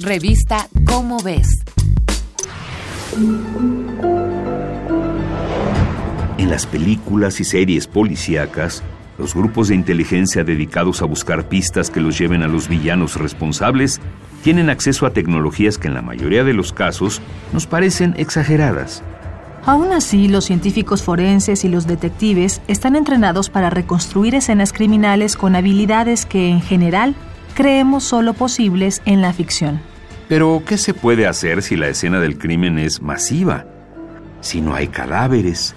Revista Cómo ves. En las películas y series policíacas, los grupos de inteligencia dedicados a buscar pistas que los lleven a los villanos responsables tienen acceso a tecnologías que en la mayoría de los casos nos parecen exageradas. Aún así, los científicos forenses y los detectives están entrenados para reconstruir escenas criminales con habilidades que, en general, creemos solo posibles en la ficción. Pero, ¿qué se puede hacer si la escena del crimen es masiva? Si no hay cadáveres,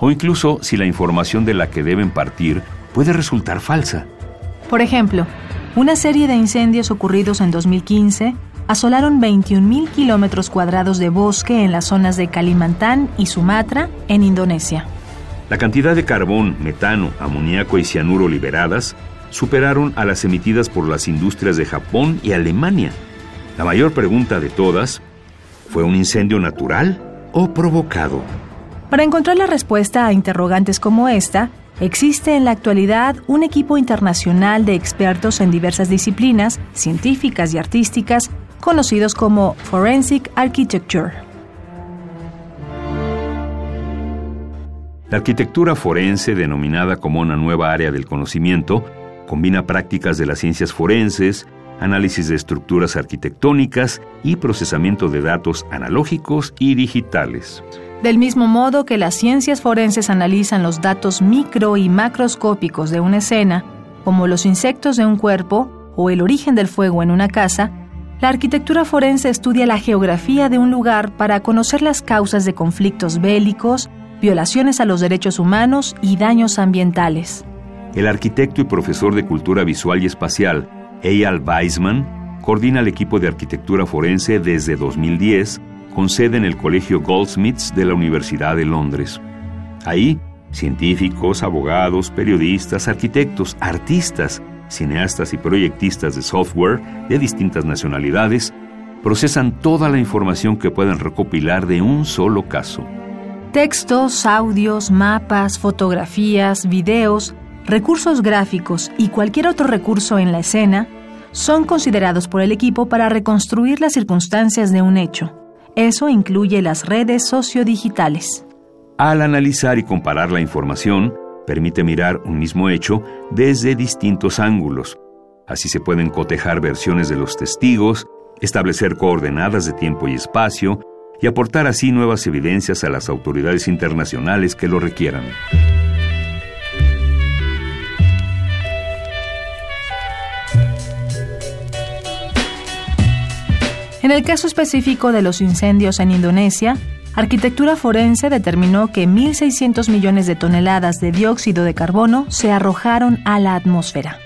o incluso si la información de la que deben partir puede resultar falsa. Por ejemplo, una serie de incendios ocurridos en 2015 asolaron 21.000 kilómetros cuadrados de bosque en las zonas de Kalimantan y Sumatra, en Indonesia. La cantidad de carbón, metano, amoníaco y cianuro liberadas superaron a las emitidas por las industrias de Japón y Alemania. La mayor pregunta de todas, ¿fue un incendio natural o provocado? Para encontrar la respuesta a interrogantes como esta, existe en la actualidad un equipo internacional de expertos en diversas disciplinas, científicas y artísticas, conocidos como Forensic Architecture. La arquitectura forense, denominada como una nueva área del conocimiento, combina prácticas de las ciencias forenses, análisis de estructuras arquitectónicas y procesamiento de datos analógicos y digitales. Del mismo modo que las ciencias forenses analizan los datos micro y macroscópicos de una escena, como los insectos de un cuerpo o el origen del fuego en una casa, la arquitectura forense estudia la geografía de un lugar para conocer las causas de conflictos bélicos, violaciones a los derechos humanos y daños ambientales. El arquitecto y profesor de cultura visual y espacial, Eyal Weisman, coordina el equipo de arquitectura forense desde 2010 con sede en el Colegio Goldsmiths de la Universidad de Londres. Ahí, científicos, abogados, periodistas, arquitectos, artistas, cineastas y proyectistas de software de distintas nacionalidades procesan toda la información que puedan recopilar de un solo caso. Textos, audios, mapas, fotografías, videos, recursos gráficos y cualquier otro recurso en la escena son considerados por el equipo para reconstruir las circunstancias de un hecho. Eso incluye las redes sociodigitales. Al analizar y comparar la información, permite mirar un mismo hecho desde distintos ángulos. Así se pueden cotejar versiones de los testigos, establecer coordenadas de tiempo y espacio y aportar así nuevas evidencias a las autoridades internacionales que lo requieran. En el caso específico de los incendios en Indonesia, Arquitectura Forense determinó que 1.600 millones de toneladas de dióxido de carbono se arrojaron a la atmósfera.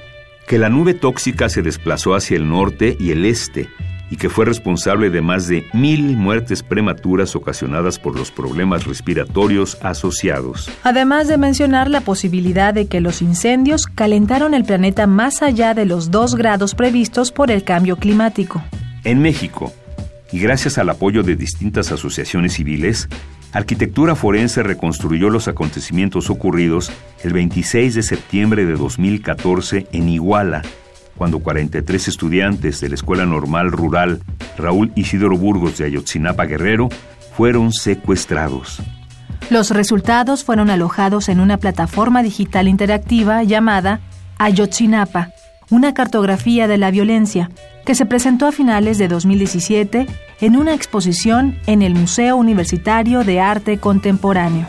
Que la nube tóxica se desplazó hacia el norte y el este y que fue responsable de más de mil muertes prematuras ocasionadas por los problemas respiratorios asociados. Además de mencionar la posibilidad de que los incendios calentaron el planeta más allá de los 2 grados previstos por el cambio climático. En México, y gracias al apoyo de distintas asociaciones civiles, Arquitectura Forense reconstruyó los acontecimientos ocurridos el 26 de septiembre de 2014 en Iguala, cuando 43 estudiantes de la Escuela Normal Rural Raúl Isidoro Burgos de Ayotzinapa Guerrero fueron secuestrados. Los resultados fueron alojados en una plataforma digital interactiva llamada Ayotzinapa, una cartografía de la violencia, que se presentó a finales de 2017 en una exposición en el Museo Universitario de Arte Contemporáneo.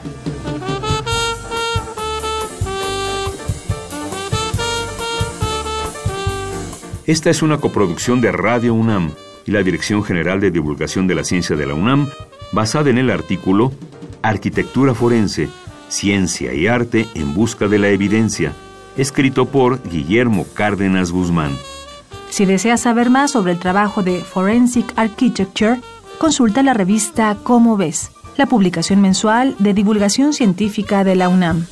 Esta es una coproducción de Radio UNAM y la Dirección General de Divulgación de la Ciencia de la UNAM, basada en el artículo Arquitectura Forense, Ciencia y Arte en Busca de la Evidencia, escrito por Guillermo Cárdenas Guzmán. Si deseas saber más sobre el trabajo de Forensic Architecture, consulta la revista Cómo ves, la publicación mensual de divulgación científica de la UNAM.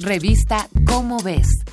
Revista Cómo ves.